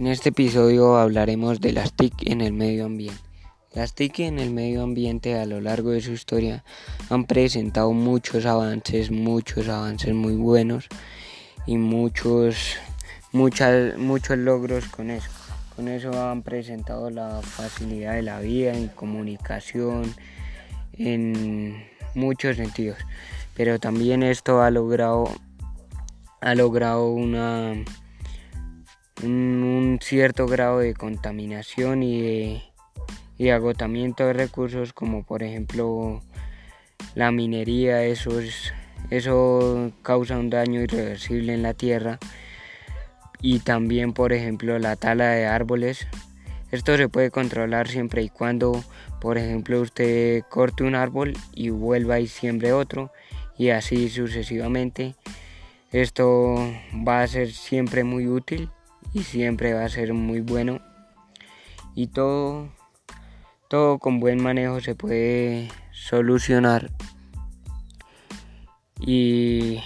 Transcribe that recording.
En este episodio hablaremos de las TIC en el medio ambiente. Las TIC en el medio ambiente a lo largo de su historia han presentado muchos avances, muchos avances muy buenos y muchos, muchas, muchos logros con eso. Con eso han presentado la facilidad de la vida en comunicación, en muchos sentidos. Pero también esto ha logrado, ha logrado una, un, cierto grado de contaminación y de, agotamiento de recursos como por ejemplo la minería, eso, eso causa un daño irreversible en la tierra y también por ejemplo la tala de árboles. Esto se puede controlar siempre y cuando por ejemplo usted corte un árbol y vuelva y siembre otro y así sucesivamente. Esto va a ser siempre muy útil y siempre va a ser muy bueno. Y todo todo con buen manejo se puede solucionar. Y,